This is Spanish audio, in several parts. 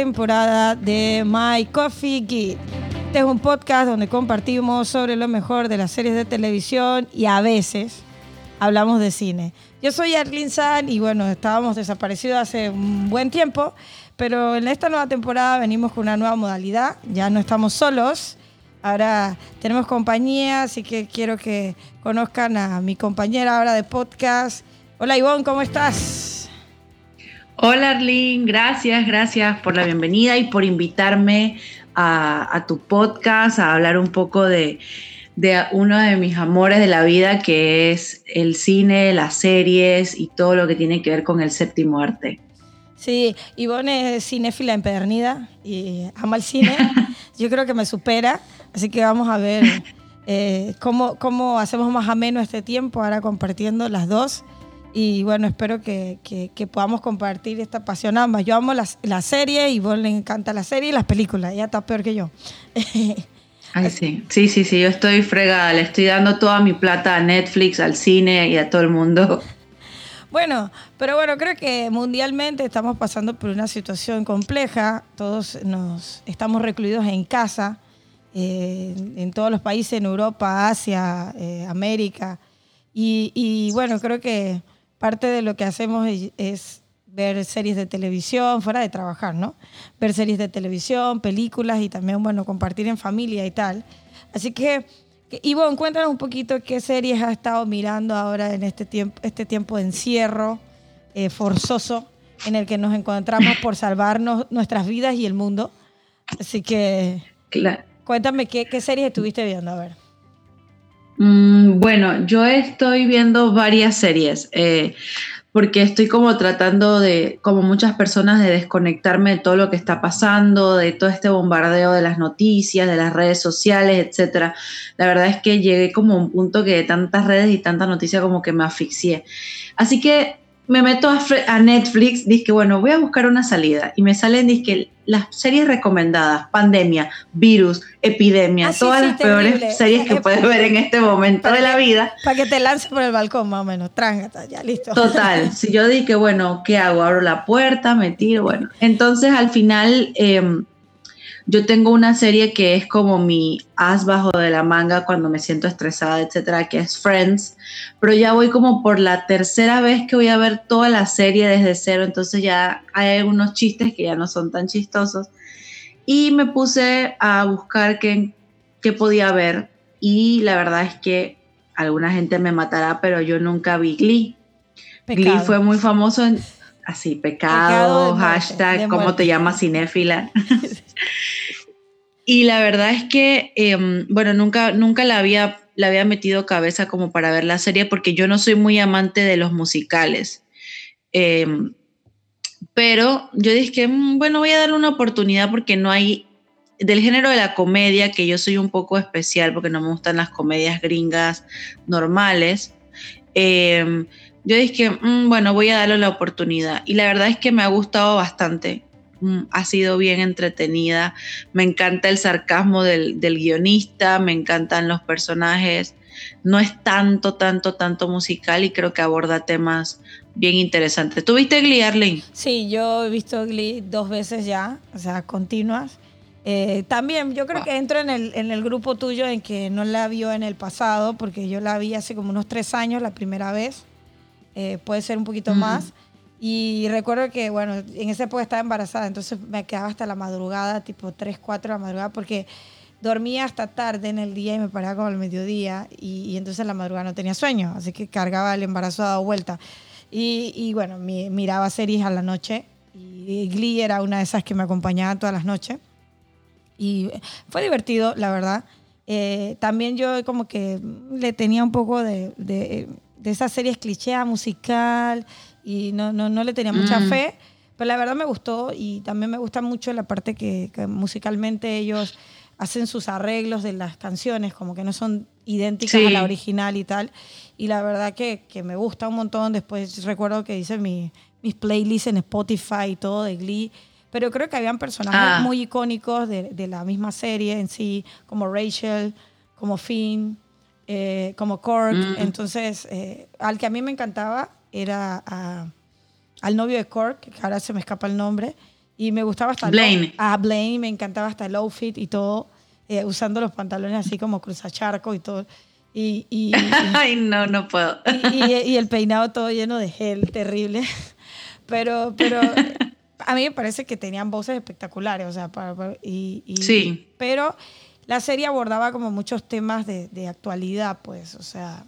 temporada de My Coffee Geek. Este es un podcast donde compartimos sobre lo mejor de las series de televisión y a veces hablamos de cine. Yo soy Arlene San y bueno, estábamos desaparecidos hace un buen tiempo, pero en esta nueva temporada venimos con una nueva modalidad. Ya no estamos solos, ahora tenemos compañía, así que quiero que conozcan a mi compañera ahora de podcast. Hola Ivonne, ¿cómo estás? Hola Arlene, gracias, gracias por la bienvenida y por invitarme a, tu podcast a hablar un poco de, uno de mis amores de la vida que es el cine, las series y todo lo que tiene que ver con el séptimo arte. Sí, Ivonne es cinéfila empedernida y ama el cine. Yo creo que me supera, así que vamos a ver eh, cómo, cómo hacemos más ameno este tiempo ahora compartiendo las dos. Y bueno, espero que, que, podamos compartir esta pasión ambas. Yo amo la, la, serie y vos le encanta la serie y las películas. Ella está peor que yo. Ay, sí, sí, sí, sí, yo estoy fregada. Le estoy dando toda mi plata a Netflix, al cine y a todo el mundo. Bueno, pero bueno, creo que mundialmente estamos pasando por una situación compleja. Todos nos estamos recluidos en casa, eh, en todos los países, en Europa, Asia, eh, América. Y, y, bueno, creo que parte de lo que hacemos es, ver series de televisión, fuera de trabajar, ¿no? Ver series de televisión, películas y también, bueno, compartir en familia y tal. Así que, Ivonne, cuéntanos un poquito qué series has estado mirando ahora en este tiempo, este tiempo de encierro eh, forzoso en el que nos encontramos por salvarnos nuestras vidas y el mundo. Así que, cuéntame qué, qué series estuviste viendo, a ver. Mm, bueno, yo estoy viendo varias series. Eh, porque estoy como tratando de, como muchas personas, de desconectarme de todo lo que está pasando, de todo este bombardeo de las noticias, de las redes sociales, etcétera. La verdad es que llegué como a un punto que de tantas redes y tantas noticias como que me asfixié. Así que me meto a, Netflix, dije, bueno, voy a buscar una salida. Y me salen, dije, las series recomendadas, pandemia, virus, epidemia, ah, todas las peores series que puedes ver en este momento de la vida. Para que te lances por el balcón, más o menos, trángata, ya listo. Total, si yo dije, bueno, ¿qué hago? Abro la puerta, me tiro, bueno. Entonces al final... Eh, yo tengo una serie que es como mi as bajo de la manga cuando me siento estresada, etcétera, que es Friends, pero ya voy como por la tercera vez que voy a ver toda la serie desde cero, entonces ya hay algunos chistes que ya no son tan chistosos. Y me puse a buscar qué, qué podía ver y la verdad es que alguna gente me matará, pero yo nunca vi Glee. Glee fue muy famoso en, así, pecado, hashtag, ¿cómo te llamas cinéfila? y la verdad es que, em, bueno, nunca, nunca la había, la había metido cabeza como para ver la serie porque yo no soy muy amante de los musicales. Em, pero yo dije que, mm, bueno, voy a dar una oportunidad porque no hay, del género de la comedia, que yo soy un poco especial porque no me gustan las comedias gringas normales. Eh, yo dije, mm, bueno, voy a darle la oportunidad. Y la verdad es que me ha gustado bastante. Mm, ha sido bien entretenida. Me encanta el sarcasmo del, guionista, me encantan los personajes. No es tanto, tanto, tanto musical y creo que aborda temas bien interesantes. ¿Tuviste Glee, Arlene? Sí, yo he visto Glee dos veces ya, o sea, continuas. Eh, también yo creo que entro en el, en el grupo tuyo en que no la vio en el pasado, porque yo la vi hace como unos tres años la primera vez. Eh, puede ser un poquito más. Y recuerdo que, bueno, en esa época estaba embarazada, entonces me quedaba hasta la madrugada, tipo 3, 4 de la madrugada, porque dormía hasta tarde en el día y me paraba como al mediodía y, entonces en la madrugada no tenía sueño, así que cargaba el embarazo dado vuelta. Y, y bueno, miraba series a la noche y Glee era una de esas que me acompañaba todas las noches. Y fue divertido, la verdad. Eh, también yo como que le tenía un poco de de esas series cliché musical y no, no, no le tenía mucha mm. fe, pero la verdad me gustó y también me gusta mucho la parte que, musicalmente ellos hacen sus arreglos de las canciones, como que no son idénticas a la original y tal. Y la verdad que, que, me gusta un montón. Después recuerdo que hice mi, mis playlists en Spotify y todo de Glee. Pero creo que habían personajes ah. muy icónicos de, de, la misma serie en sí, como Rachel, como Finn, eh, como Cork. Mm. Entonces, eh, al que a mí me encantaba era al novio de Cork, que ahora se me escapa el nombre, Y me gustaba hasta... Blaine. A Blaine, me encantaba hasta el outfit y todo, eh, usando los pantalones así como cruzacharco y todo. Y, y, Ay, no, no puedo. y, y el peinado todo lleno de gel, terrible. Pero, pero a mí me parece que tenían voces espectaculares, o sea, para, para- y, y- Sí. Pero la serie abordaba como muchos temas de, actualidad, pues, o sea,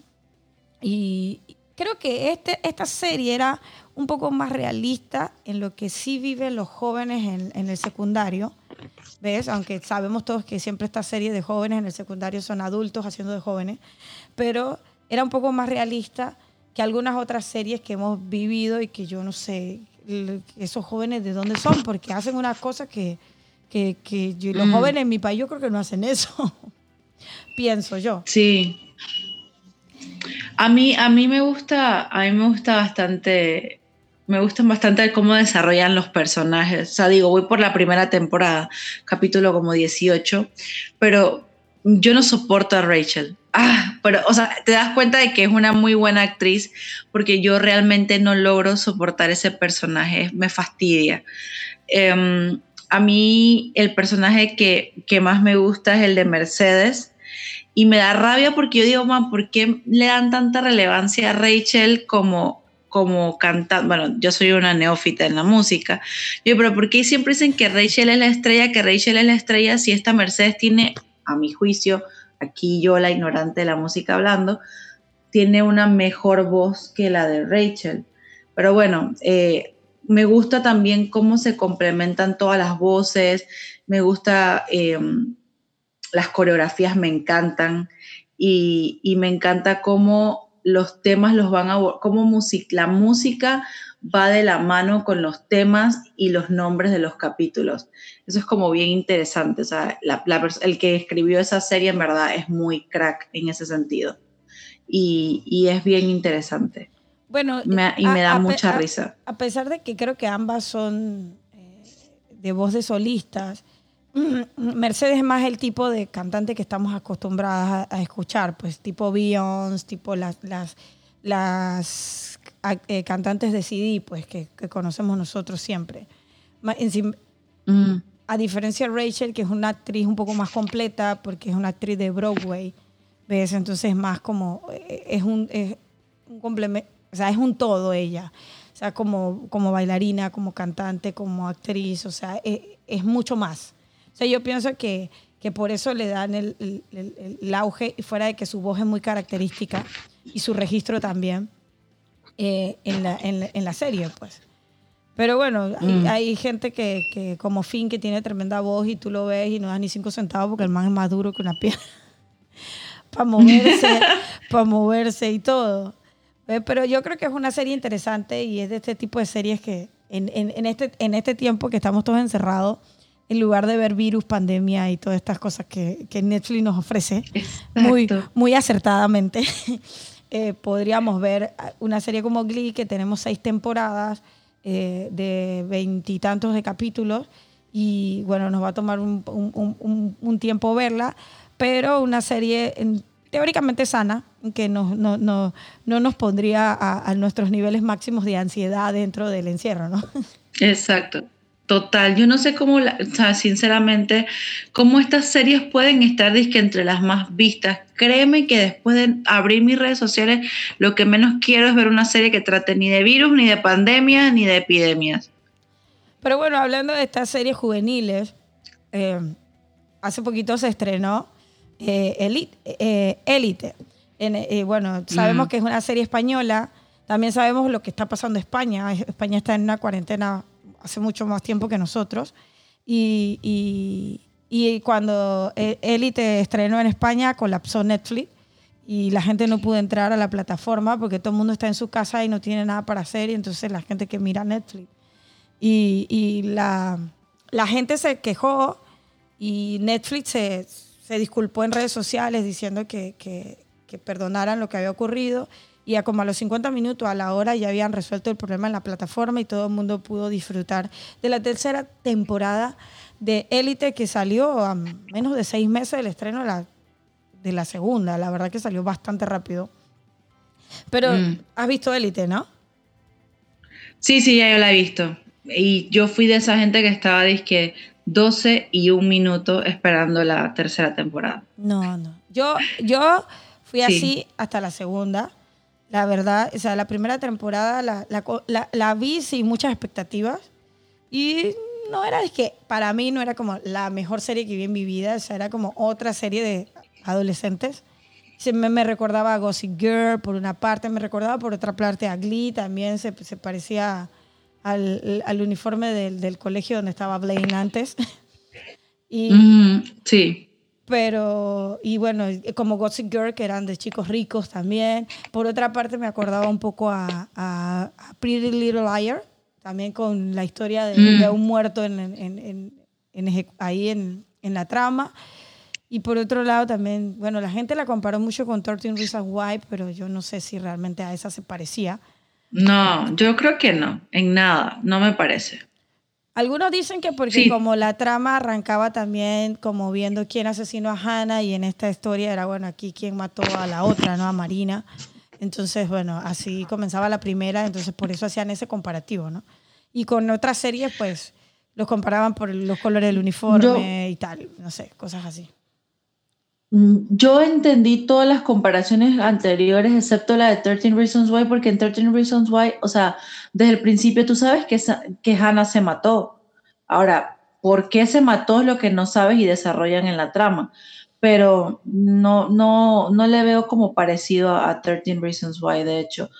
y creo que este, esta serie era un poco más realista en lo que sí viven los jóvenes en, en el secundario, ¿ves? Aunque sabemos todos que siempre esta serie de jóvenes en el secundario son adultos haciendo de jóvenes, pero era un poco más realista que algunas otras series que hemos vivido y que yo no sé esos jóvenes de dónde son, porque hacen unas cosas que, que, que yo- los Mm. jóvenes en mi país yo creo que no hacen eso, pienso yo. Sí. A mí, a mí me gusta, a mí me gusta bastante, me gustan bastante cómo desarrollan los personajes. O sea, digo, voy por la primera temporada, capítulo como 18, pero yo no soporto a Rachel. Ah, pero, o sea, te das cuenta de que es una muy buena actriz porque yo realmente no logro soportar ese personaje, me fastidia. Em, a mí el personaje que, que más me gusta es el de Mercedes y me da rabia porque yo digo, man, ¿por qué le dan tanta relevancia a Rachel como, como cantante? Bueno, yo soy una neófita en la música. Yo, pero ¿por qué siempre dicen que Rachel es la estrella, que Rachel es la estrella si esta Mercedes tiene, a mi juicio, aquí yo la ignorante de la música hablando, tiene una mejor voz que la de Rachel? Pero bueno, eh, me gusta también cómo se complementan todas las voces, me gusta... eh, las coreografías me encantan y, me encanta cómo los temas los van a, cómo music, la música va de la mano con los temas y los nombres de los capítulos. Eso es como bien interesante. O sea, la, la, el que escribió esa serie en verdad es muy crack en ese sentido. Y es bien interesante. Bueno, me, y me da a, mucha a, risa. A pesar de que creo que ambas son eh, de voz de solistas, Mercedes es más el tipo de cantante que estamos acostumbradas a, a escuchar, pues tipo Beyoncé, tipo las, las, las eh, cantantes de CD, pues que, que, conocemos nosotros siempre. Mm. A diferencia de Rachel, que es una actriz un poco más completa, porque es una actriz de Broadway, ¿ves? Entonces más como, es un, es un complemento, o sea, es un todo ella. O sea, como, como bailarina, como cantante, como actriz, o sea, es, es mucho más. O sea, yo pienso que, que por eso le dan el, el, el, el, auge, fuera de que su voz es muy característica y su registro también eh, en, la, en, la, en, la, serie, pues. Pero bueno, mm. hay, hay, gente que, que, como Finn, que tiene tremenda voz y tú lo ves y no das ni cinco centavos porque el man es más duro que una piedra para moverse, para moverse y todo. Pero yo creo que es una serie interesante y es de este tipo de series que en, en, en este, en este tiempo que estamos todos encerrados, en lugar de ver virus, pandemia y todas estas cosas que, que Netflix nos ofrece muy, muy acertadamente, eh, podríamos ver una serie como Glee, que tenemos seis temporadas eh, de veintitantos de capítulos y bueno, nos va a tomar un, un, un, un tiempo verla, pero una serie en, teóricamente sana, que no, no, no, no nos pondría a, a, nuestros niveles máximos de ansiedad dentro del encierro, ¿no? Exacto. Total, yo no sé cómo, la, o sea, sinceramente, cómo estas series pueden estar disque entre las más vistas. Créeme que después de abrir mis redes sociales, lo que menos quiero es ver una serie que trate ni de virus, ni de pandemias, ni de epidemias. Pero bueno, hablando de estas series juveniles, eh, hace poquito se estrenó eh, Elite. Eh, Elite. En, eh, bueno, sabemos mm. que es una serie española. También sabemos lo que está pasando en España. España está en una cuarentena hace mucho más tiempo que nosotros. Y, y, y cuando Elite estrenó en España, colapsó Netflix y la gente no pudo entrar a la plataforma porque todo el mundo está en su casa y no tiene nada para hacer. Y entonces la gente que mira Netflix. Y, y la, la gente se quejó y Netflix se, se disculpó en redes sociales diciendo que, que, que, perdonaran lo que había ocurrido y a como a los 50 minutos, a la hora, ya habían resuelto el problema en la plataforma y todo el mundo pudo disfrutar de la tercera temporada de Élite que salió a menos de seis meses del estreno de la, de la segunda. La verdad que salió bastante rápido. Pero mm. has visto Élite, ¿no? Sí, sí, ya yo la he visto. y yo fui de esa gente que estaba, disque 12 y un minuto esperando la tercera temporada. No, no. Yo, yo fui así hasta la segunda. La verdad, o sea, la primera temporada la, la, la, vi sin muchas expectativas. Y no era, es que para mí no era como la mejor serie que vi en mi vida. O sea, era como otra serie de adolescentes. Se me, me recordaba a Gossip Girl por una parte, me recordaba por otra parte a Glee, también se, se parecía al, al uniforme del, del, colegio donde estaba Blaine antes. y, sí. Pero, y bueno, como Gossip Girl, que eran de chicos ricos también. Por otra parte, me acordaba un poco a, a, Pretty Little Liar, también con la historia de, de mm. un muerto en, en, en, ahí en, la trama. Y por otro lado también, bueno, la gente la comparó mucho con 13 Reasons Why, pero yo no sé si realmente a esa se parecía. No, yo creo que no, en nada, no me parece. Algunos dicen que porque como la trama arrancaba también como viendo quién asesinó a Hannah y en esta historia era, bueno, aquí quién mató a la otra, ¿no? A Marina. Entonces, bueno, así comenzaba la primera, entonces por eso hacían ese comparativo, ¿no? Y con otras series, pues, los comparaban por los colores del uniforme y tal, no sé, cosas así. Mm, yo entendí todas las comparaciones anteriores, excepto la de 13 Reasons Why, porque en 13 Reasons Why, o sea, desde el principio tú sabes que, que Hannah se mató. Ahora, ¿por qué se mató es lo que no sabes y desarrollan en la trama? Pero no, no, no le veo como parecido a 13 Reasons Why, de hecho.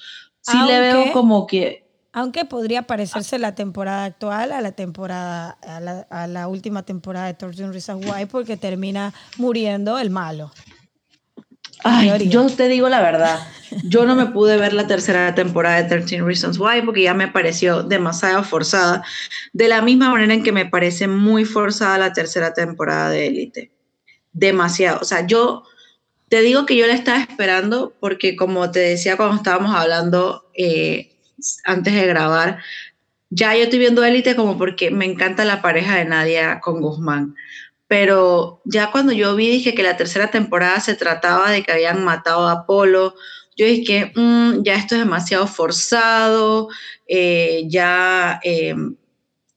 Sí le veo como que aunque podría parecerse la temporada actual a la temporada a la, última temporada de 13 Reasons Why porque termina muriendo el malo. Ay, yo te digo la verdad, yo no me pude ver la tercera temporada de 13 Reasons Why porque ya me pareció demasiado forzada, de la misma manera en que me parece muy forzada la tercera temporada de Elite. Demasiado, o sea, yo te digo que yo la estaba esperando porque como te decía cuando estábamos hablando eh, antes de grabar, ya yo estoy viendo Élite como porque me encanta la pareja de Nadia con Guzmán. Pero ya cuando yo vi, dije que la tercera temporada se trataba de que habían matado a Apolo. Yo dije, mm, ya esto es demasiado forzado, eh, ya eh,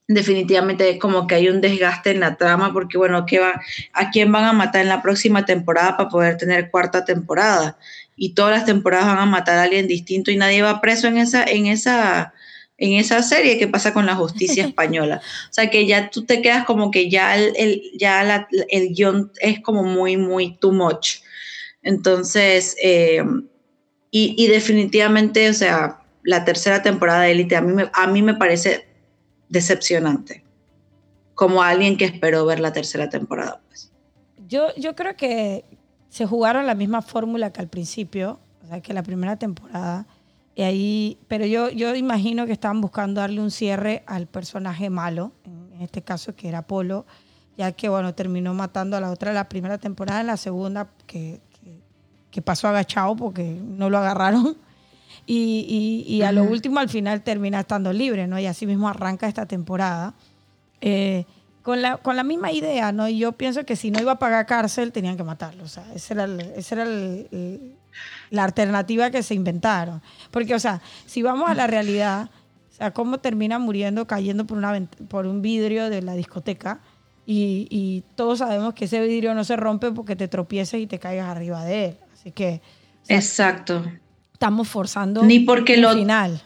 definitivamente como que hay un desgaste en la trama, porque bueno, ¿qué va, ¿a quién van a matar en la próxima temporada para poder tener cuarta temporada? Y todas las temporadas van a matar a alguien distinto y nadie va preso en esa, en esa, en esa serie que pasa con la justicia española. O sea que ya tú te quedas como que ya el, ya el guion es como muy, muy too much. Entonces, eh, y, definitivamente, o sea, la tercera temporada de Élite a mí, me, a mí me parece decepcionante. Como alguien que esperó ver la tercera temporada, pues. Yo, yo creo que, se jugaron la misma fórmula que al principio, o sea, que la primera temporada. Y ahí, pero yo, yo imagino que estaban buscando darle un cierre al personaje malo, en este caso que era Polo, ya que bueno, terminó matando a la otra la primera temporada, en la segunda que, que, pasó agachado porque no lo agarraron. Y, y, a lo último, al final, termina estando libre, ¿no? Y así mismo arranca esta temporada. Eh, con la, con la misma idea, ¿no? Y yo pienso que si no iba a pagar cárcel, tenían que matarlo. O sea, esa era, esa era la alternativa que se inventaron. Porque, o sea, si vamos a la realidad, o sea, cómo termina muriendo cayendo por, una, por un vidrio de la discoteca. Y, y, todos sabemos que ese vidrio no se rompe porque te tropieces y te caigas arriba de él. Así que. Exacto. Estamos forzando Ni porque el lo, final.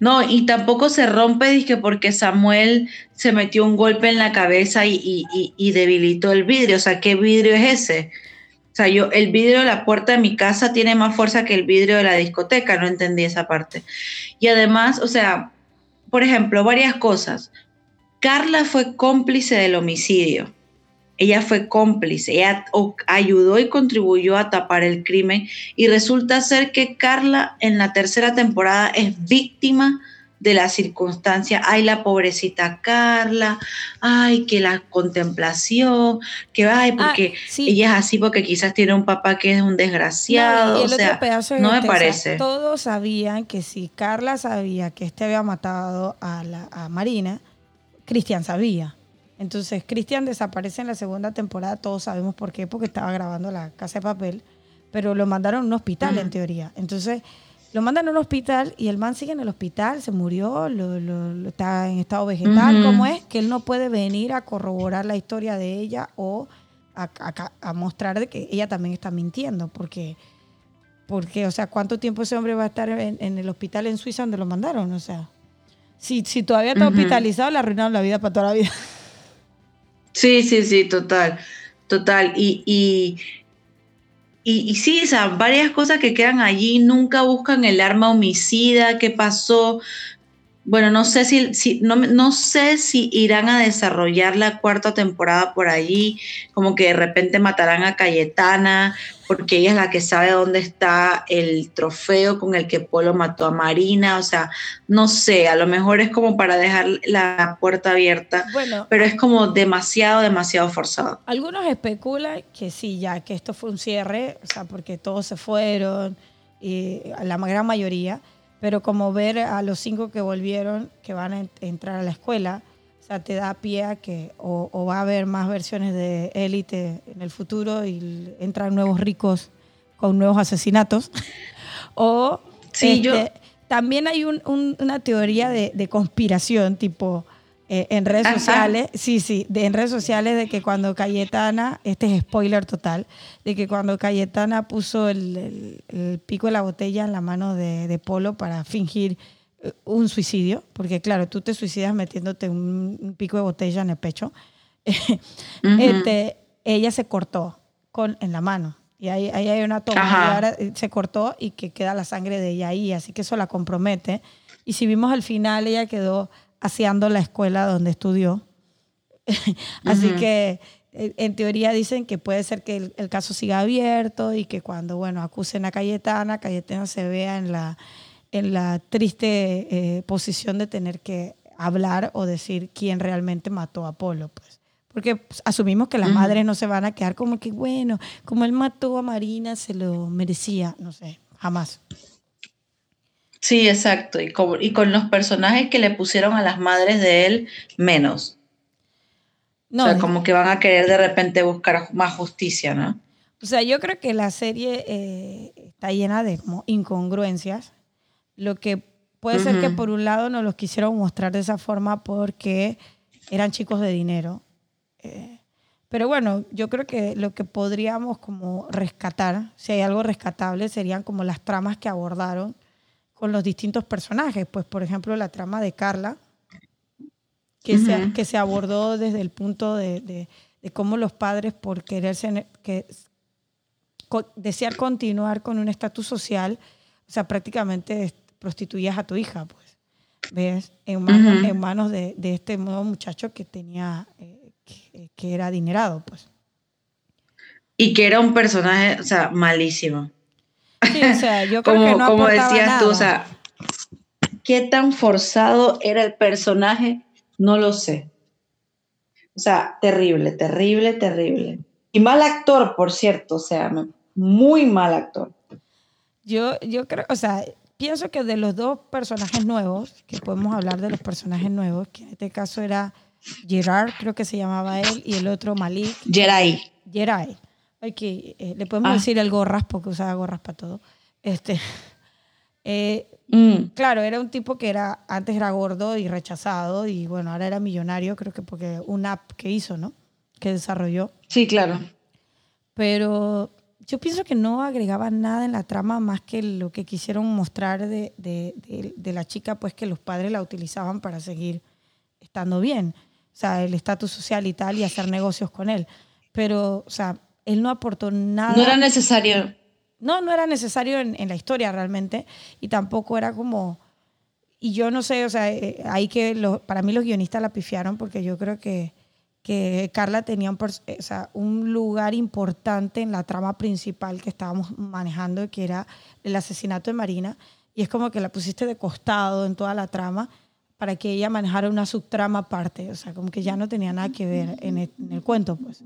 No, y tampoco se rompe dije, porque Samuel se metió un golpe en la cabeza y, y, debilitó el vidrio. O sea, ¿qué vidrio es ese? O sea, yo, el vidrio de la puerta de mi casa tiene más fuerza que el vidrio de la discoteca, no entendí esa parte. Y además, o sea, por ejemplo, varias cosas. Carla fue cómplice del homicidio ella fue cómplice, ella ayudó y contribuyó a tapar el crimen y resulta ser que Carla en la tercera temporada es víctima de la circunstancia, ay la pobrecita Carla, ay que la contemplación, que ay ah, porque ella es así porque quizás tiene un papá que es un desgraciado, o sea, no me parece. Todos sabían que si Carla sabía que este había matado a, la, a Marina, Cristian sabía. Entonces, Cristian desaparece en la segunda temporada, todos sabemos por qué, porque estaba grabando la casa de papel, pero lo mandaron a un hospital en teoría. Entonces, lo mandan a un hospital y el man sigue en el hospital, se murió, lo, está en estado vegetal. ¿Cómo es? Que él no puede venir a corroborar la historia de ella o a, mostrar de que ella también está mintiendo, porque, porque, o sea, ¿cuánto tiempo ese hombre va a estar en, el hospital en Suiza donde lo mandaron? O sea, si, si todavía está hospitalizado, le arruinaron la vida para toda la vida. Sí, sí, sí, total, total. Y, y, y, sí, o varias cosas que quedan allí, nunca buscan el arma homicida, qué pasó, bueno, no sé si, si no, no, sé si irán a desarrollar la cuarta temporada por allí, como que de repente matarán a Cayetana, porque ella es la que sabe dónde está el trofeo con el que Polo mató a Marina, o sea, no sé, a lo mejor es como para dejar la puerta abierta, bueno, pero es como demasiado, demasiado forzado. Algunos especulan que sí, ya que esto fue un cierre, o sea, porque todos se fueron, y la gran mayoría pero como ver a los cinco que volvieron, que van a entrar a la escuela, o sea, te da pie a que o, va a haber más versiones de élite en el futuro y entran nuevos ricos con nuevos asesinatos. o sí, yo... Este, también hay una teoría de, de conspiración, tipo, eh, en redes sociales, sí, sí, de, en redes sociales de que cuando Cayetana, este es spoiler total, de que cuando Cayetana puso el, pico de la botella en la mano de, Polo para fingir eh, un suicidio, porque claro, tú te suicidas metiéndote un, pico de botella en el pecho, este, ella se cortó con, en la mano. Y ahí, ahí hay una toma, y se cortó y que queda la sangre de ella ahí, así que eso la compromete. Y si vimos al final, ella quedó haciendo la escuela donde estudió. Así que eh, en teoría dicen que puede ser que el, caso siga abierto y que cuando, bueno, acusen a Cayetana, Cayetana se vea en la, en la triste eh, posición de tener que hablar o decir quién realmente mató a Apolo, pues. Porque pues, asumimos que las madres no se van a quedar como que, bueno, como él mató a Marina, se lo merecía, no sé, jamás. Sí, exacto. Y, y con los personajes que le pusieron a las madres de él, menos. No, o sea, como que van a querer de repente buscar más justicia, ¿no? O sea, yo creo que la serie eh, está llena de como incongruencias. Lo que puede ser que por un lado nos los quisieron mostrar de esa forma porque eran chicos de dinero. Eh, pero bueno, yo creo que lo que podríamos como rescatar, si hay algo rescatable, serían como las tramas que abordaron con los distintos personajes. Pues, por ejemplo, la trama de Carla, que, se, que se abordó desde el punto de, de, cómo los padres, por quererse, que, desear continuar con un estatus social, o sea, prácticamente prostituías a tu hija, pues. ¿Ves? En manos, en manos de, de, este nuevo muchacho que tenía, eh, que, era adinerado, pues. Y que era un personaje, o sea, malísimo. Sí, o sea, yo creo como, que no Como decías tú, o sea, ¿qué tan forzado era el personaje? No lo sé. O sea, terrible, terrible, terrible. Y mal actor, por cierto, o sea, muy mal actor. Yo, yo creo, o sea, pienso que de los dos personajes nuevos, que podemos hablar de los personajes nuevos, que en este caso era Gerard, creo que se llamaba él, y el otro Malik. Geray. Que eh, le podemos ah. decir el gorras porque usaba gorras para todo. Este, eh, mm. Claro, era un tipo que era antes era gordo y rechazado y bueno, ahora era millonario, creo que porque una app que hizo, ¿no? Que desarrolló. Sí, claro. Pero yo pienso que no agregaba nada en la trama más que lo que quisieron mostrar de, de, de la chica, pues que los padres la utilizaban para seguir estando bien. O sea, el estatus social y tal y hacer negocios con él. Pero, o sea, él no aportó nada. No era necesario. No, no era necesario en, la historia realmente. Y tampoco era como. Y yo no sé, o sea, eh, ahí que para mí los guionistas la pifiaron porque yo creo que, que Carla tenía un, o sea, un lugar importante en la trama principal que estábamos manejando, que era el asesinato de Marina. Y es como que la pusiste de costado en toda la trama para que ella manejara una subtrama aparte, o sea, como que ya no tenía nada que ver en el, cuento, pues.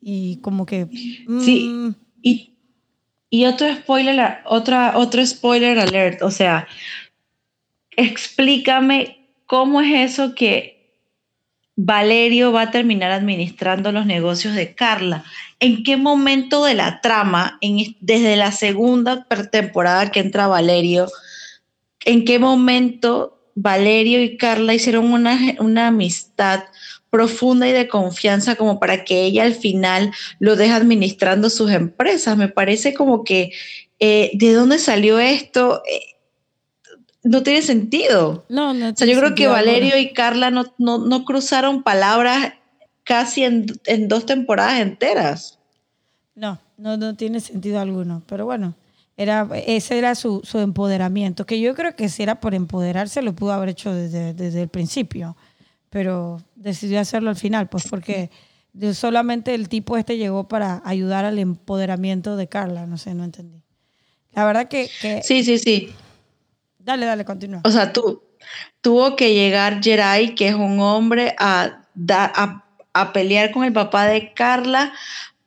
Y como que... Sí, mm, y, y, otro spoiler, otra, otro spoiler alert, o sea, explícame cómo es eso que Valerio va a terminar administrando los negocios de Carla. ¿En qué momento de la trama, en, desde la segunda temporada que entra Valerio, en qué momento Valerio y Carla hicieron una, una amistad profunda y de confianza como para que ella al final lo deje administrando sus empresas. Me parece como que, eh, ¿de dónde salió esto? Eh, no tiene sentido. No, no. O sea, yo creo que Valerio y Carla no, no, cruzaron palabras casi en, en, dos temporadas enteras. No, no, no tiene sentido alguno. Pero bueno, era, ese era su, su empoderamiento, que yo creo que si era por empoderarse lo pudo haber hecho desde, desde el principio pero decidió hacerlo al final, pues porque solamente el tipo este llegó para ayudar al empoderamiento de Carla, no sé, no entendí. La verdad que... sí, sí, sí. Dale, dale, continúa. O sea, tú, tuvo que llegar Jerai, que es un hombre, a, a, a pelear con el papá de Carla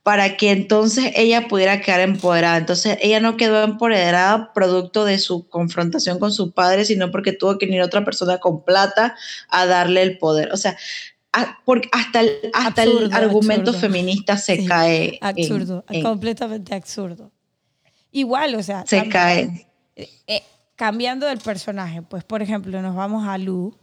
para que entonces ella pudiera quedar empoderada. Entonces ella no quedó empoderada producto de su confrontación con su padre, sino porque tuvo que venir otra persona con plata a darle el poder. O sea, porque hasta el, hasta el argumento feminista se cae. Absurdo, completamente absurdo. Igual, o sea. Se cae. Eh, eh, cambiando del personaje, pues por ejemplo, nos vamos a Lu.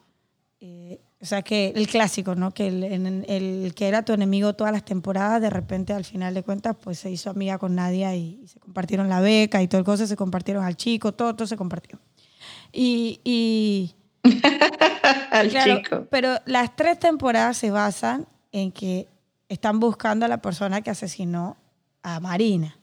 Eh, o sea, que el clásico, ¿no? Que el, el, que era tu enemigo todas las temporadas, de repente al final de cuentas, pues se hizo amiga con Nadia y, se compartieron la beca y todo el cosa, se compartieron al chico, todo, todo se compartió. Y. y al chico. Pero las tres temporadas se basan en que están buscando a la persona que asesinó a Marina.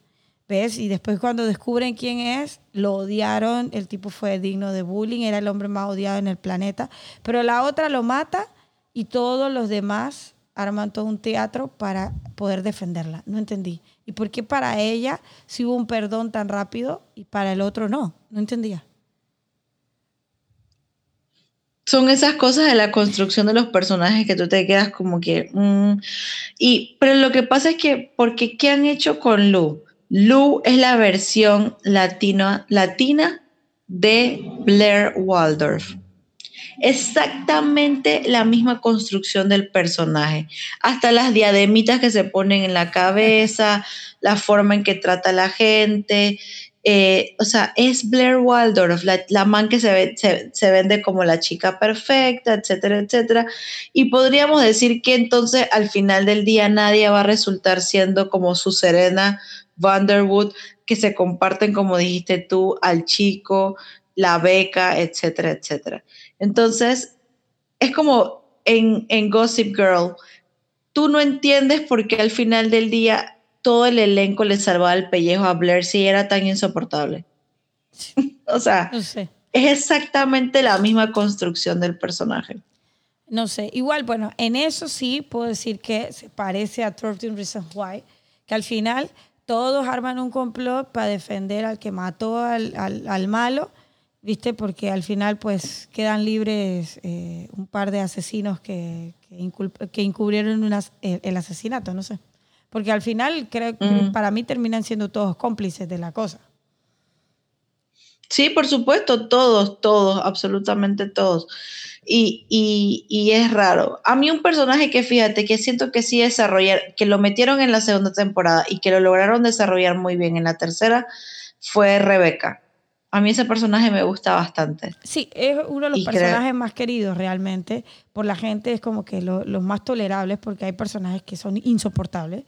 ¿Ves? Y después cuando descubren quién es, lo odiaron, el tipo fue digno de bullying, era el hombre más odiado en el planeta, pero la otra lo mata y todos los demás arman todo un teatro para poder defenderla. No entendí. ¿Y por qué para ella sí hubo un perdón tan rápido y para el otro no? No entendía. Son esas cosas de la construcción de los personajes que tú te quedas como que... Mm, y, pero lo que pasa es que, porque ¿qué han hecho con Lu? Lou es la versión latina de Blair Waldorf. Exactamente la misma construcción del personaje. Hasta las diademitas que se ponen en la cabeza, la forma en que trata a la gente. Eh, o sea, es Blair Waldorf, la, man que se, se, vende como la chica perfecta, etcétera, etcétera. Y podríamos decir que entonces al final del día nadie va a resultar siendo como su Serena Vanderwood, que se comparten, como dijiste tú, al chico, la beca, etcétera, etcétera. Entonces, es como en, en Gossip Girl, tú no entiendes por qué al final del día todo el elenco le salvaba el pellejo a Blair si era tan insoportable. o sea, es exactamente la misma construcción del personaje. No sé, igual, bueno, en eso sí puedo decir que se parece a 13 Reasons Why, que al final todos arman un complot para defender al que mató al, al, malo, ¿viste? Porque al final pues quedan libres eh, un par de asesinos que, que, encubrieron el, asesinato, no sé. Porque al final creo que para mí terminan siendo todos cómplices de la cosa. Sí, por supuesto, todos, todos, absolutamente todos. Y, es raro. A mí un personaje que fíjate que siento que sí desarrollar, que lo metieron en la segunda temporada y que lo lograron desarrollar muy bien en la tercera, fue Rebeca. A mí ese personaje me gusta bastante. Sí, es uno de los personajes más queridos realmente por la gente, es como que los más tolerables porque hay personajes que son insoportables,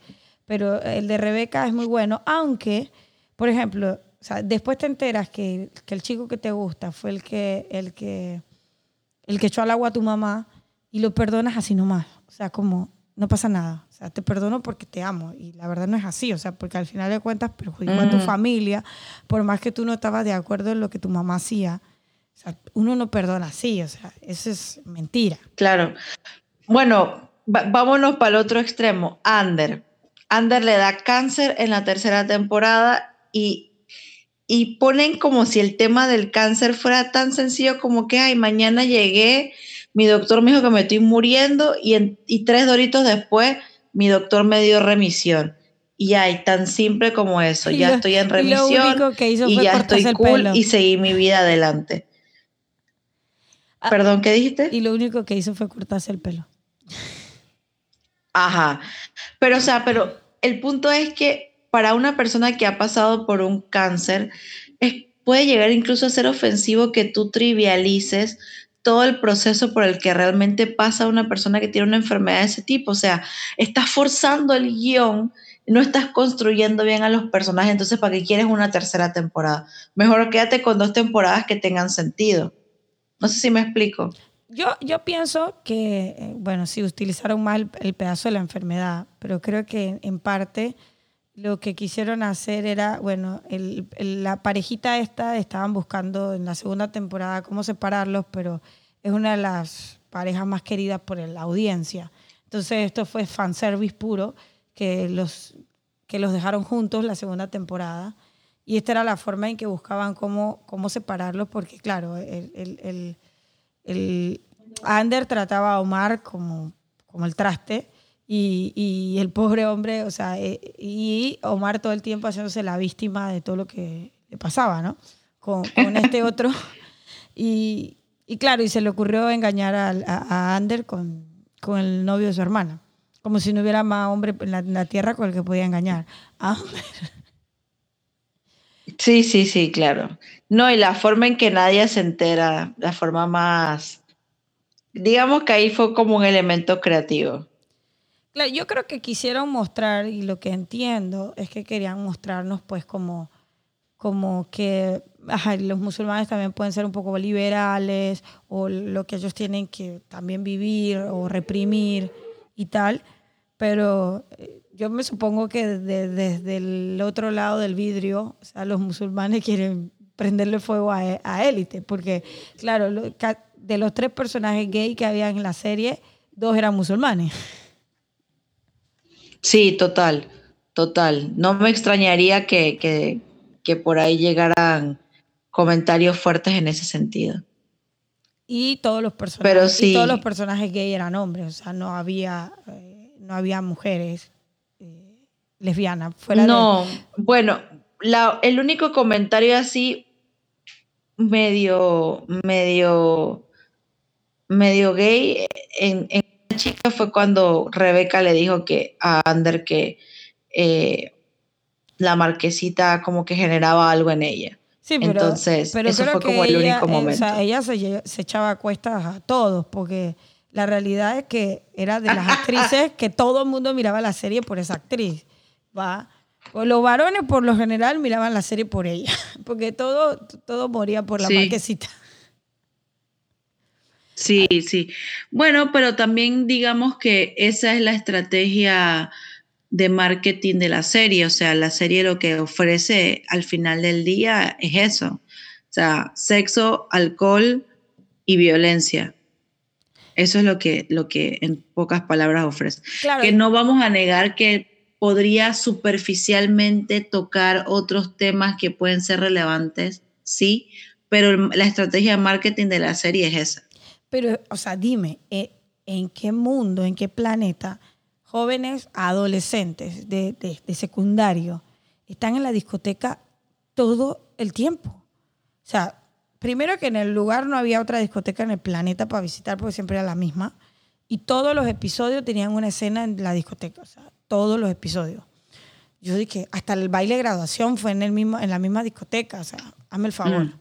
pero el de Rebeca es muy bueno, aunque, por ejemplo, después te enteras que, que, el chico que te gusta fue el que, el que el que echó al agua a tu mamá y lo perdonas así nomás. O sea, como no pasa nada. O sea, te perdono porque te amo. Y la verdad no es así. O sea, porque al final de cuentas perjudicó a tu familia, por más que tú no estabas de acuerdo en lo que tu mamá hacía. O sea, uno no perdona así. O sea, eso es mentira. Claro. Bueno, vámonos para el otro extremo. Ander. Ander le da cáncer en la tercera temporada y y ponen como si el tema del cáncer fuera tan sencillo como que, ay, mañana llegué, mi doctor me dijo que me estoy muriendo y, en, y tres doritos después mi doctor me dio remisión. Y ay, tan simple como eso, ya estoy en remisión y, ya estoy cool y seguí mi vida adelante. Ah, Perdón, ¿qué dijiste? Y lo único que hizo fue cortarse el pelo. Ajá. Pero, o sea, pero el punto es que para una persona que ha pasado por un cáncer, es puede llegar incluso a ser ofensivo que tú trivialices todo el proceso por el que realmente pasa una persona que tiene una enfermedad de ese tipo. O sea, estás forzando el guion, no estás construyendo bien a los personajes, entonces ¿para qué quieres una tercera temporada? Mejor quédate con dos temporadas que tengan sentido. No sé si me explico. Yo, yo pienso que, eh, bueno, sí, utilizaron mal el, pedazo de la enfermedad, pero creo que en parte lo que quisieron hacer era, bueno, la parejita esta estaban buscando en la segunda temporada cómo separarlos, pero es una de las parejas más queridas por la audiencia. Entonces esto fue fanservice puro, que los, que los dejaron juntos la segunda temporada. Y esta era la forma en que buscaban cómo, cómo separarlos, porque claro, el, el, Ander trataba a Omar como, como el traste y, y, el pobre hombre, o sea, eh, y Omar todo el tiempo haciéndose la víctima de todo lo que le pasaba, ¿no? Con, con este otro. Y, y, claro, y se le ocurrió engañar a, a, Ander con, con, el novio de su hermana. Como si no hubiera más hombre en la, en la tierra con el que podía engañar a Ander. Sí, sí, sí, claro. No, y la forma en que nadie se entera, la forma más, digamos que ahí fue como un elemento creativo. Claro, yo creo que quisieron mostrar, y lo que entiendo es que querían mostrarnos pues como, como que los musulmanes también pueden ser un poco liberales, o lo que ellos tienen que también vivir o reprimir y tal, pero eh, yo me supongo que desde el otro lado del vidrio, o sea, los musulmanes quieren prenderle fuego a, a élite, porque claro, de los tres personajes gay que había en la serie, dos eran musulmanes. Sí, total, total. No me extrañaría que, que, que por ahí llegaran comentarios fuertes en ese sentido. Y todos los personajes, y todos los personajes gay eran hombres, o sea, no había, eh, no había mujeres lesbiana. Fuera no, bueno, el único comentario así medio, medio, medio gay en, en chica fue cuando Rebeca le dijo que a Ander que eh, la marquesita como que generaba algo en ella. Sí, pero, Entonces, eso fue como el único momento. O sea, ella se, se echaba a cuestas a todos, porque la realidad es que era de las actrices que todo el mundo miraba la serie por esa actriz va. los varones por lo general miraban la serie por ella, porque todo, todo moría por la marquesita. Sí, sí. Bueno, pero también digamos que esa es la estrategia de marketing de la serie. O sea, la serie lo que ofrece al final del día es eso. O sea, sexo, alcohol y violencia. Eso es lo que, lo que en pocas palabras ofrece. Que no vamos a negar que podría superficialmente tocar otros temas que pueden ser relevantes, sí, pero la estrategia de marketing de la serie es esa. Pero, o sea, dime, eh, ¿en qué mundo, en qué planeta jóvenes adolescentes de, de, secundario están en la discoteca todo el tiempo? O sea, primero que en el lugar no había otra discoteca en el planeta para visitar porque siempre era la misma. Y todos los episodios tenían una escena en la discoteca. O sea, todos los episodios. Yo dije, hasta el baile de graduación fue en, el mismo, en la misma discoteca, o sea, hazme el favor. Mm.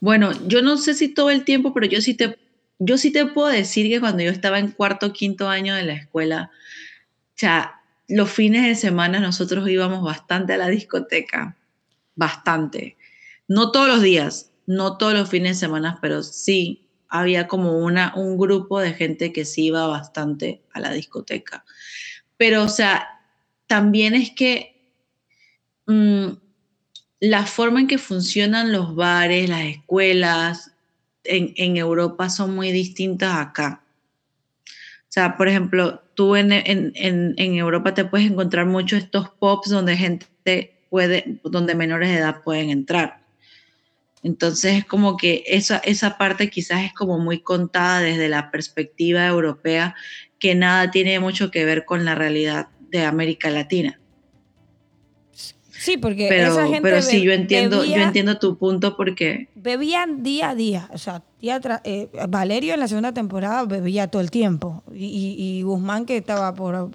Bueno, yo no sé si todo el tiempo, pero yo sí te, yo sí te puedo decir que cuando yo estaba en cuarto, quinto año de la escuela, o sea, los fines de semana nosotros íbamos bastante a la discoteca, bastante. No todos los días, no todos los fines de semana, pero sí había como una, un grupo de gente que sí iba bastante a la discoteca. Pero, o sea, también es que mm, la forma en que funcionan los bares, las escuelas en, Europa son muy distintas acá. O sea, por ejemplo, tú en, Europa te puedes encontrar muchos estos pops donde gente puede, donde menores de edad pueden entrar. Entonces es como que esa, esa parte quizás es como muy contada desde la perspectiva europea que nada tiene mucho que ver con la realidad de América Latina. Sí, porque pero, esa gente pero sí, yo entiendo, bebía- yo entiendo tu punto porque bebían día a día. O sea, día eh, Valerio en la segunda temporada bebía todo el tiempo. Y, y- Guzmán que estaba por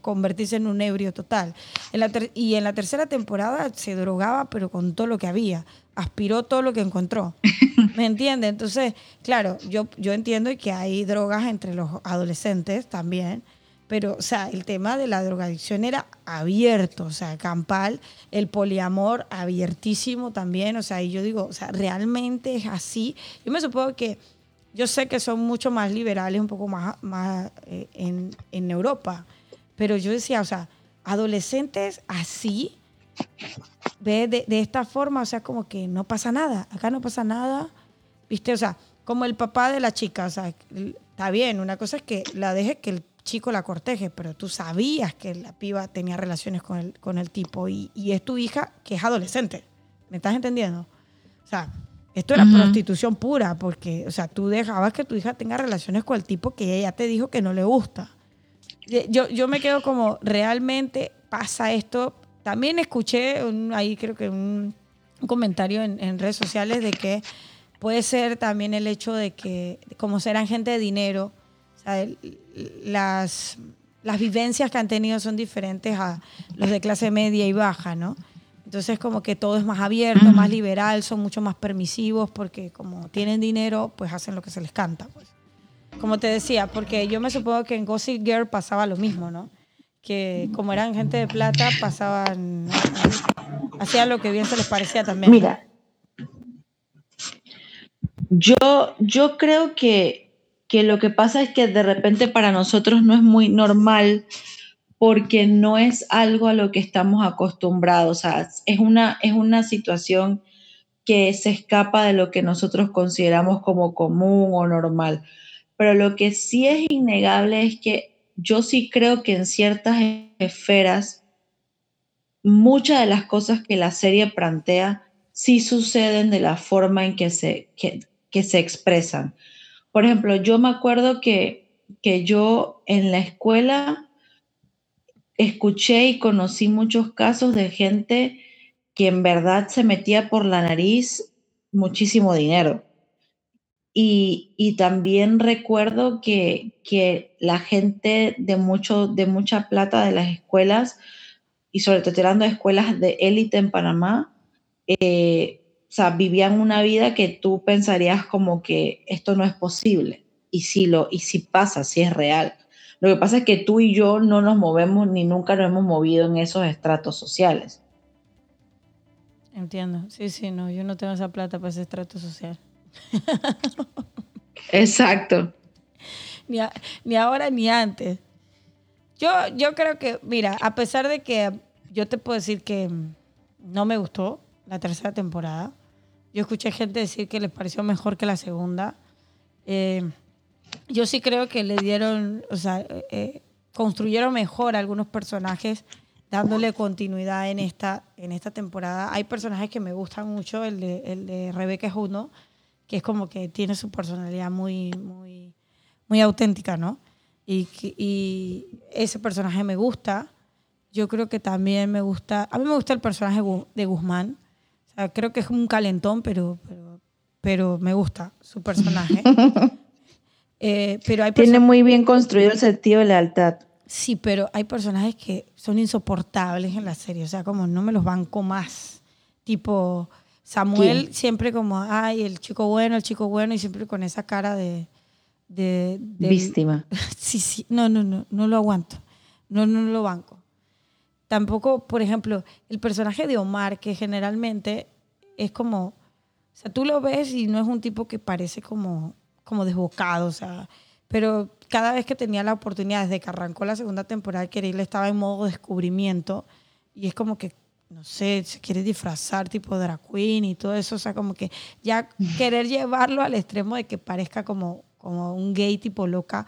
convertirse en un ebrio total. En la ter- y en la tercera temporada se drogaba, pero con todo lo que había. Aspiró todo lo que encontró. ¿Me entiendes? Entonces, claro, yo, yo entiendo que hay drogas entre los adolescentes también. Pero, o sea, el tema de la drogadicción era abierto, o sea, campal, el poliamor abiertísimo también, o sea, y yo digo, o sea, realmente es así. Yo me supongo que, yo sé que son mucho más liberales, un poco más, más eh, en, en Europa, pero yo decía, o sea, adolescentes así, ve de, de esta forma, o sea, como que no pasa nada, acá no pasa nada, ¿viste? O sea, como el papá de la chica, o sea, está bien, una cosa es que la dejes que el chico la corteje, pero tú sabías que la piba tenía relaciones con el, con el tipo y, y es tu hija que es adolescente, ¿me estás entendiendo? O sea, esto era prostitución pura, porque, o sea, tú dejabas que tu hija tenga relaciones con el tipo que ella te dijo que no le gusta. Yo, yo me quedo como, realmente pasa esto. También escuché un- ahí creo que un, un comentario en, en redes sociales de que puede ser también el hecho de que, como serán gente de dinero, sea, el- las, las vivencias que han tenido son diferentes a los de clase media y baja, ¿no? Entonces como que todo es más abierto, más liberal, son mucho más permisivos porque como tienen dinero, pues hacen lo que se les canta, pues. Como te decía, porque yo me supongo que en Gossip Girl pasaba lo mismo, ¿no? Que como eran gente de plata, pasaban, hacían lo que bien se les parecía también. Mira, yo, yo creo que, que lo que pasa es que de repente para nosotros no es muy normal porque no es algo a lo que estamos acostumbrados. O es una, es una situación que se escapa de lo que nosotros consideramos como común o normal. Pero lo que sí es innegable es que yo sí creo que en ciertas esferas muchas de las cosas que la serie plantea sí suceden de la forma en que se, que se expresan. Por ejemplo, yo me acuerdo que, que yo en la escuela escuché y conocí muchos casos de gente que en verdad se metía por la nariz muchísimo dinero. Y, y también recuerdo que, que la gente de, mucho, de mucha plata de las escuelas, y sobre todo tirando de escuelas de élite en Panamá, eh, o sea, vivían una vida que tú pensarías como que esto no es posible. Y sí, lo, y sí pasa, sí es real. Lo que pasa es que tú y yo no nos movemos ni nunca nos hemos movido en esos estratos sociales. Entiendo. Sí, sí, no, yo no tengo esa plata para ese estrato social. Exacto. Ni, a- ni ahora ni antes. Yo, yo creo que, mira, a pesar de que yo te puedo decir que no me gustó la tercera temporada, yo escuché gente decir que les pareció mejor que la segunda. Eh, yo sí creo que le dieron, o sea, eh, eh, construyeron mejor algunos personajes dándole continuidad en esta, en esta temporada. Hay personajes que me gustan mucho, el de, el de Rebeca es uno, que es como que tiene su personalidad muy, muy, muy auténtica, ¿no? Y, y ese personaje me gusta. Yo creo que también me gusta, a mí me gusta el personaje de Guzmán. O sea, creo que es un calentón, pero, pero, pero me gusta su personaje. Eh, pero hay Tiene muy bien construido el sentido de lealtad. Sí, pero hay personajes que son insoportables en la serie, o sea, como no me los banco más. Tipo, Samuel ¿Quién? siempre como, ay, el chico bueno, el chico bueno, y siempre con esa cara de... de, Víctima. Sí, sí, no, no, no, no lo aguanto, no, no lo banco. Tampoco, por ejemplo, el personaje de Omar, que generalmente es como, o sea, tú lo ves y no es un tipo que parece como, como desbocado, o sea, pero cada vez que tenía la oportunidad, desde que arrancó la segunda temporada, que él estaba en modo descubrimiento y es como que, no sé, se quiere disfrazar tipo drag queen y todo eso, o sea, como que ya querer llevarlo al extremo de que parezca como, como un gay tipo loca,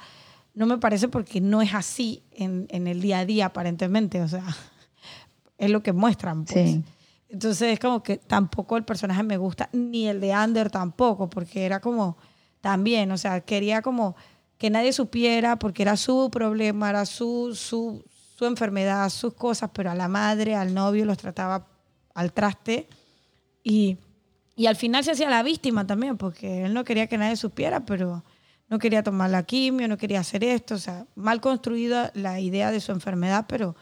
no me parece porque no es así en, en el día a día aparentemente, o sea, es lo que muestran. Pues. Sí. Entonces es como que tampoco el personaje me gusta, ni el de Ander tampoco, porque era como también, o sea, quería como que nadie supiera porque era su problema, era su, su, su enfermedad, sus cosas, pero a la madre, al novio los trataba al traste y, y al final se hacía la víctima también, porque él no quería que nadie supiera, pero no quería tomar la quimio, no quería hacer esto, o sea, mal construida la idea de su enfermedad, pero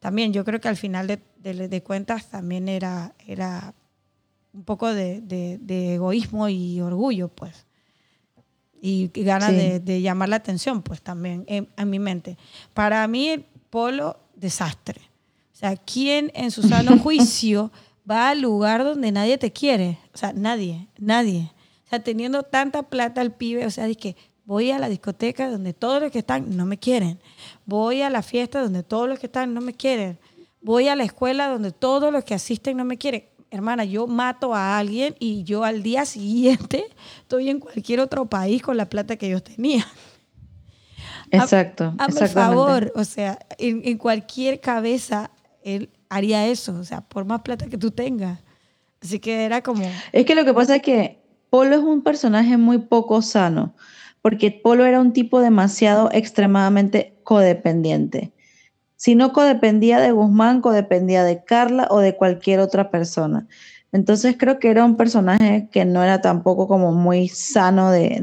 también yo creo que al final de, de, cuentas también era, era un poco de, de, egoísmo y orgullo, pues. Y, ganas de, llamar la atención, pues también en, en, mi mente. Para mí, Polo, desastre. O sea, ¿quién en su sano juicio va al lugar donde nadie te quiere? O sea, nadie, nadie. O sea, teniendo tanta plata el pibe, o sea, que voy a la discoteca donde todos los que están no me quieren. Voy a la fiesta donde todos los que están no me quieren. Voy a la escuela donde todos los que asisten no me quieren. Hermana, yo mato a alguien y yo al día siguiente estoy en cualquier otro país con la plata que yo tenía. Exacto. A, favor, o sea, en, en, cualquier cabeza él haría eso, o sea, por más plata que tú tengas. Así que era como... Es que lo que pasa es que Polo es un personaje muy poco sano porque Polo era un tipo demasiado extremadamente codependiente. Si no codependía de Guzmán, codependía de Carla o de cualquier otra persona. Entonces creo que era un personaje que no era tampoco como muy sano de,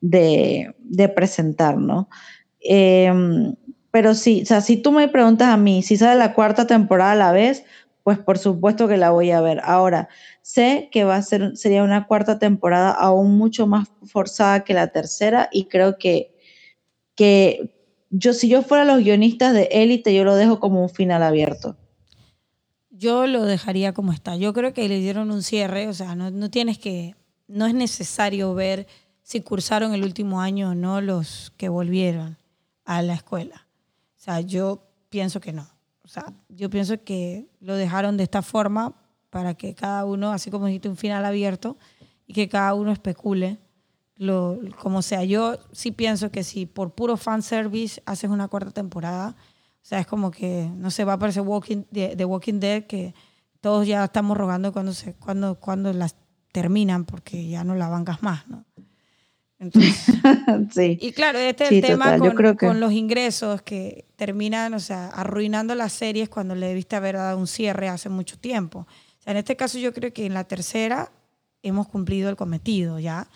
de, presentar, ¿no? Em, pero sí, o sea, si tú me preguntas a mí si sale la cuarta temporada a la vez, pues por supuesto que la voy a ver. Ahora, sé que va a ser, sería una cuarta temporada aún mucho más forzada que la tercera y creo que, que yo, si yo fuera los guionistas de Élite, yo lo dejo como un final abierto. Yo lo dejaría como está. Yo creo que le dieron un cierre, o sea, no, no tienes que, no es necesario ver si cursaron el último año o no los que volvieron a la escuela. O sea, yo pienso que no. Sea, yo pienso que lo dejaron de esta forma para que cada uno, así como dijiste, un final abierto y que cada uno especule lo, como sea. Yo sí pienso que si por puro fanservice haces una cuarta temporada, o sea, es como que, no se va a parecer Walking, de, Walking Dead que todos ya estamos rogando cuando, se, cuando, cuando las terminan porque ya no la bancas más, ¿no? sí. Y claro, este es el tema con, con, los ingresos que terminan, o sea, arruinando las series cuando le debiste haber dado un cierre hace mucho tiempo. O sea, en este caso yo creo que en la tercera hemos cumplido el cometido, ¿ya?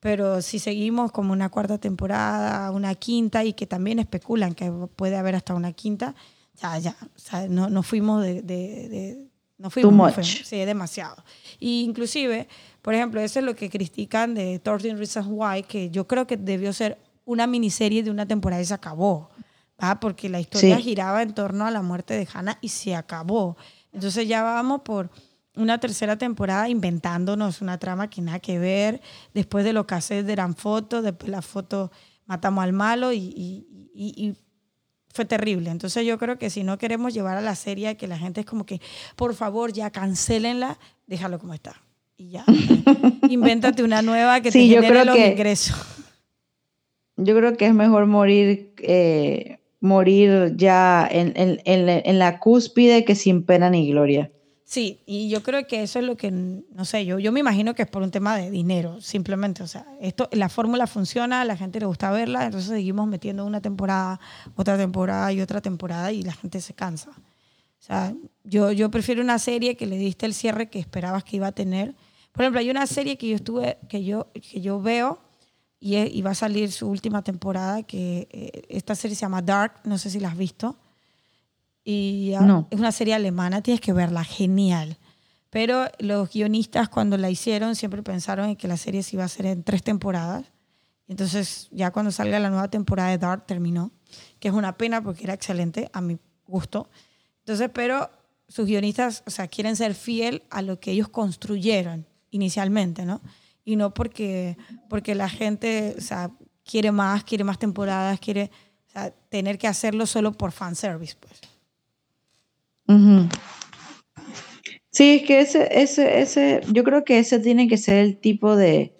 Pero si seguimos como una cuarta temporada, una quinta, y que también especulan que puede haber hasta una quinta, ya, ya, o sea, no, no fuimos de, de, no fuimos, Too much. sí, demasiado. Y inclusive por ejemplo, eso es lo que critican de 13 Reasons Why, que yo creo que debió ser una miniserie de una temporada y se acabó, ¿va? porque la historia giraba en torno a la muerte de Hannah y se acabó. Entonces ya vamos por una tercera temporada inventándonos una trama que nada que ver. Después de lo que hace eran fotos, después la foto matamos al malo y, y, y, fue terrible. Entonces yo creo que si no queremos llevar a la serie que la gente es como que, por favor, ya cancelenla, déjalo como está y ya. Invéntate una nueva que te genere los ingresos. Yo creo que es mejor morir, eh, morir ya en, en, en, la cúspide que sin pena ni gloria. Sí, y yo creo que eso es lo que, no sé, yo, yo me imagino que es por un tema de dinero, simplemente. O sea, esto, la fórmula funciona, a la gente le gusta verla, entonces seguimos metiendo una temporada, otra temporada y otra temporada y la gente se cansa. O sea, yo, yo prefiero una serie que le diste el cierre que esperabas que iba a tener por ejemplo, hay una serie que yo estuve, que yo, que yo veo y, va a salir su última temporada, que eh, esta serie se llama Dark, no sé si la has visto. Y ah, es una serie alemana, tienes que verla, genial. Pero los guionistas cuando la hicieron siempre pensaron en que la serie se iba a hacer en tres temporadas. Entonces ya cuando salga la nueva temporada de Dark terminó, que es una pena porque era excelente a mi gusto. Entonces, pero sus guionistas, o sea, quieren ser fiel a lo que ellos construyeron inicialmente, ¿no? Y no porque, porque la gente, o sea, quiere más, quiere más temporadas, quiere o sea, tener que hacerlo solo por fanservice, pues. Sí, es que ese, ese, ese, yo creo que ese tiene que ser el tipo de,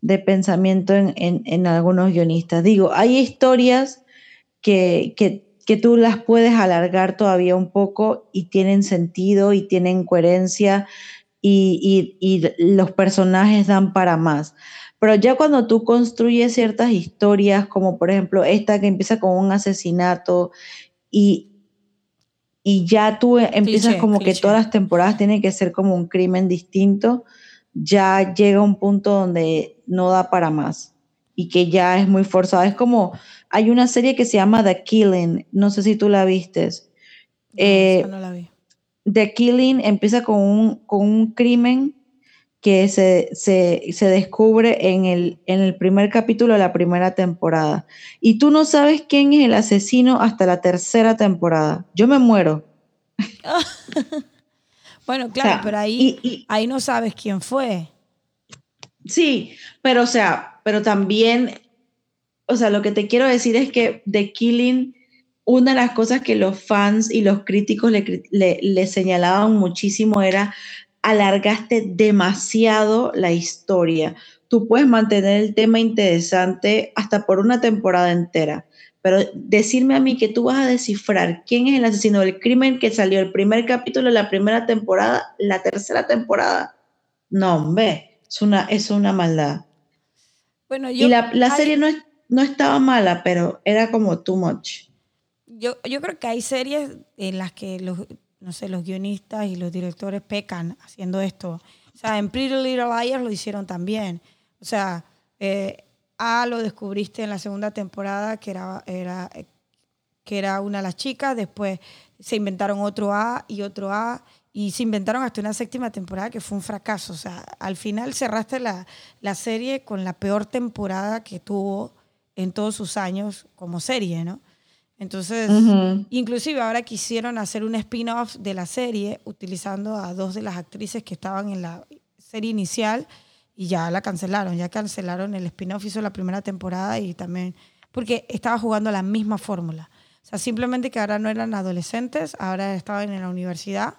de pensamiento en, en, en, algunos guionistas. Digo, hay historias que, que, que, tú las puedes alargar todavía un poco y tienen sentido y tienen coherencia y, los personajes dan para más. Pero ya cuando tú construyes ciertas historias, como por ejemplo esta que empieza con un asesinato y, y ya tú empiezas como que todas las temporadas tienen que ser como un crimen distinto, ya llega un punto donde no da para más y que ya es muy forzado. Es como, hay una serie que se llama The Killing, no sé si tú la vistes. No, eh, no la vi. The Killing empieza con un, con un crimen que se, se, descubre en el, en el primer capítulo de la primera temporada. Y tú no sabes quién es el asesino hasta la tercera temporada. Yo me muero. bueno, claro, pero ahí, ahí no sabes quién fue. Sí, pero o sea, pero también, o sea, lo que te quiero decir es que The Killing, una de las cosas que los fans y los críticos le, le señalaban muchísimo era alargaste demasiado la historia. Tú puedes mantener el tema interesante hasta por una temporada entera, pero decirme a mí que tú vas a descifrar quién es el asesino del crimen que salió el primer capítulo de la primera temporada, la tercera temporada, no, hombre, es una, es una maldad. Bueno, yo, y la, serie no, no estaba mala, pero era como too much. Yo, yo creo que hay series en las que los, no sé, los guionistas y los directores pecan haciendo esto. O sea, en Pretty Little Liars lo hicieron también. O sea, eh, A lo descubriste en la segunda temporada, que era, era, que era una de las chicas, después se inventaron otro A y otro A, y se inventaron hasta una séptima temporada que fue un fracaso. O sea, al final cerraste la, la serie con la peor temporada que tuvo en todos sus años como serie, ¿no? Entonces, inclusive ahora quisieron hacer un spin-off de la serie utilizando a dos de las actrices que estaban en la serie inicial y ya la cancelaron, ya cancelaron el spin-off, hizo la primera temporada y también, porque estaba jugando la misma fórmula. O sea, simplemente que ahora no eran adolescentes, ahora estaban en la universidad,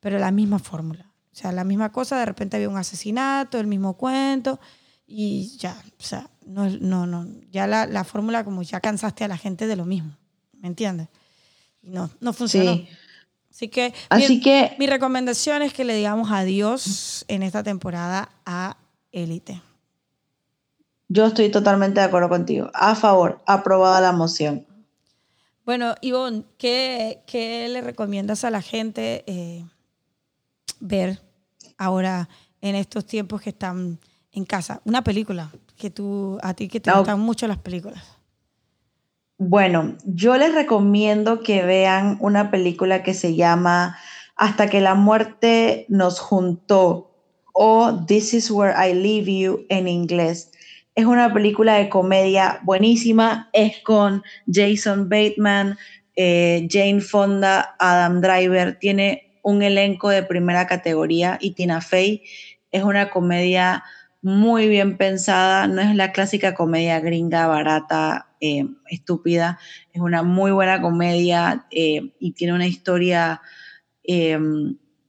pero la misma fórmula. O sea, la misma cosa, de repente había un asesinato, el mismo cuento y ya, o sea, no, no, no, ya la, la fórmula como ya cansaste a la gente de lo mismo, ¿me entiendes? No, no funcionó. Así que, Así mi, que mi recomendación es que le digamos adiós en esta temporada a Élite. Yo estoy totalmente de acuerdo contigo. A favor, aprobada la moción. Bueno, Ivonne, ¿qué, qué le recomiendas a la gente eh, ver ahora en estos tiempos que están en casa? Una película que tú, a ti que te gustan mucho las películas. Bueno, yo les recomiendo que vean una película que se llama Hasta que la muerte nos juntó o This is where I leave you en inglés. Es una película de comedia buenísima, es con Jason Bateman, eh, Jane Fonda, Adam Driver, tiene un elenco de primera categoría y Tina Fey. Es una comedia muy bien pensada, no es la clásica comedia gringa barata, eh, estúpida, es una muy buena comedia eh, y tiene una historia eh,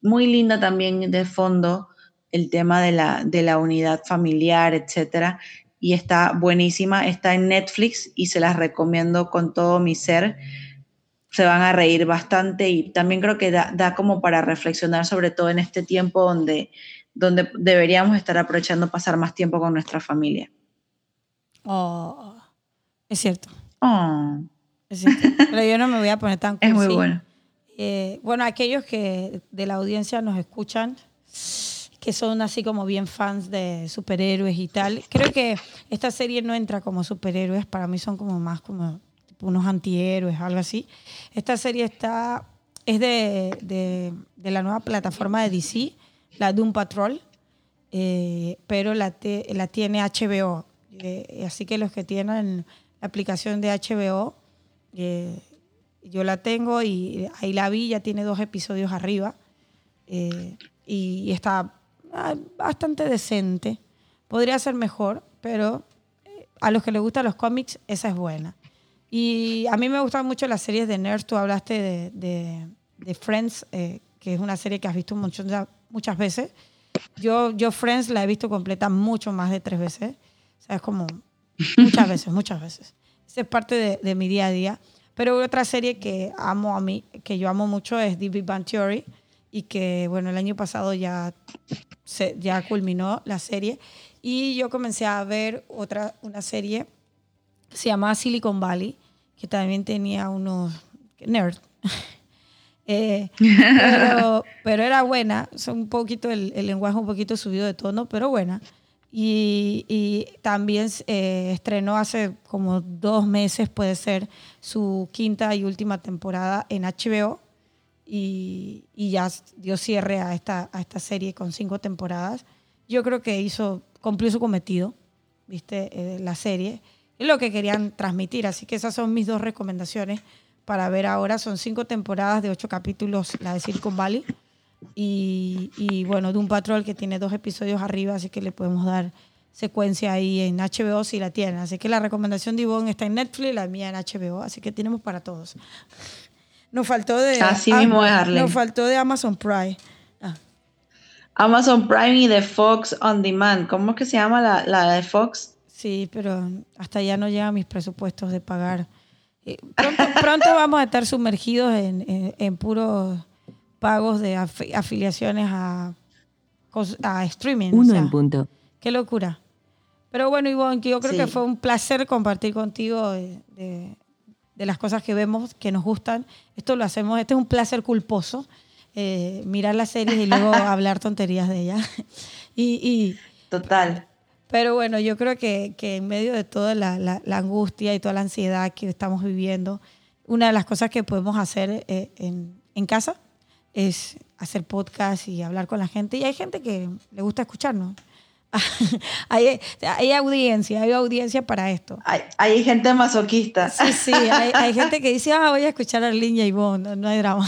muy linda también de fondo, el tema de la, de la unidad familiar, etcétera, y está buenísima, está en Netflix y se las recomiendo con todo mi ser. Se van a reír bastante y también creo que da, da como para reflexionar sobre todo en este tiempo donde donde deberíamos estar aprovechando pasar más tiempo con nuestra familia. Oh, es cierto. Oh. Es cierto. Pero yo no me voy a poner tan Es muy bueno. Eh, bueno, aquellos que de la audiencia nos escuchan, que son así como bien fans de superhéroes y tal, creo que esta serie no entra como superhéroes, para mí son como más como unos antihéroes, algo así. Esta serie está, es de, de, de la nueva plataforma de DC, la Doom Patrol, eh, pero la, la tiene HBO. Eh, así que los que tienen la aplicación de HBO, eh, yo la tengo y ahí la vi, ya tiene dos episodios arriba y está ah, bastante decente. Podría ser mejor, pero a los que les gustan los cómics, esa es buena. Y a mí me gustan mucho las series de nerds. Tú hablaste de, de, Friends, que es una serie que has visto mucho, muchas veces. Yo, yo Friends la he visto completa mucho más de tres veces. O como muchas veces, muchas veces. Esa es parte de, de, mi día a día. Pero otra serie que amo a mí, que yo amo mucho es The Big Bang Theory y que, bueno, el año pasado ya, se, ya culminó la serie. Y yo comencé a ver otra, una serie se llama Silicon Valley, que también tenía unos nerds Eh, pero, era buena, un poquito el, lenguaje un poquito subido de tono, pero buena. Y, también eh, estrenó hace como dos meses, puede ser, su quinta y última temporada en HBO. Y, ya dio cierre a esta, a esta serie con cinco temporadas. Yo creo que hizo, cumplió su cometido, ¿viste? Eh, la serie. Es lo que querían transmitir. Así que esas son mis dos recomendaciones para ver ahora. Son cinco temporadas de ocho capítulos, la de Silicon Valley. Y, y bueno, de un patrol que tiene dos episodios arriba, así que le podemos dar secuencia ahí en HBO si la tienen. Así que la recomendación de Ivonne está en Netflix, la mía en HBO, así que tenemos para todos. Nos faltó de, así mismo Nos faltó de Amazon Prime. Ah. Amazon Prime y de Fox On Demand. ¿Cómo es que se llama la, la de Fox? Sí, pero hasta ya no llegan mis presupuestos de pagar eh, pronto, vamos a estar sumergidos en, puros pagos de afiliaciones a, a streaming. Uno en punto. Qué locura. Pero bueno, Ivonne, yo creo que fue un placer compartir contigo de, las cosas que vemos, que nos gustan. Esto lo hacemos, este es un placer culposo, eh, mirar las series y luego hablar tonterías de ellas. y, y, Total. Pero bueno, yo creo que, que en medio de toda la, la, angustia y toda la ansiedad que estamos viviendo, una de las cosas que podemos hacer eh, en, en, casa es hacer podcast y hablar con la gente. Y hay gente que le gusta escucharnos. hay, hay, audiencia, hay audiencia para esto. Hay, hay gente masoquista. Sí, sí, hay, hay, gente que dice, ah, voy a escuchar a Línea y Bon, no, no hay drama.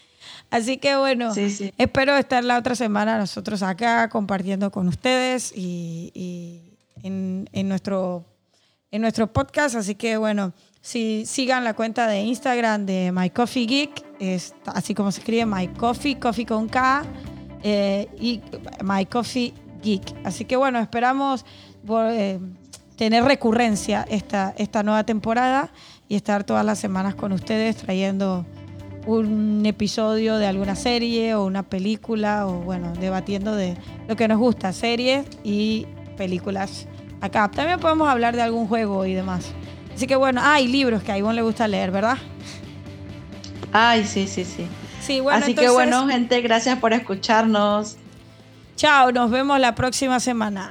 Así que bueno, espero estar la otra semana nosotros acá compartiendo con ustedes y, en, nuestro, en nuestro podcast. Así que bueno, si sigan la cuenta de Instagram de My Coffee Geek, así como se escribe My Coffee, Coffee con K eh, y My Coffee Geek. Así que bueno, esperamos eh, tener recurrencia esta, esta nueva temporada y estar todas las semanas con ustedes trayendo un episodio de alguna serie o una película o bueno, debatiendo de lo que nos gusta, series y películas acá. También podemos hablar de algún juego y demás. Así que bueno, hay libros que a Ivonne le gusta leer, ¿verdad? Ay, sí, sí, sí. Sí, bueno, Así que bueno, gente, gracias por escucharnos. Chao, nos vemos la próxima semana.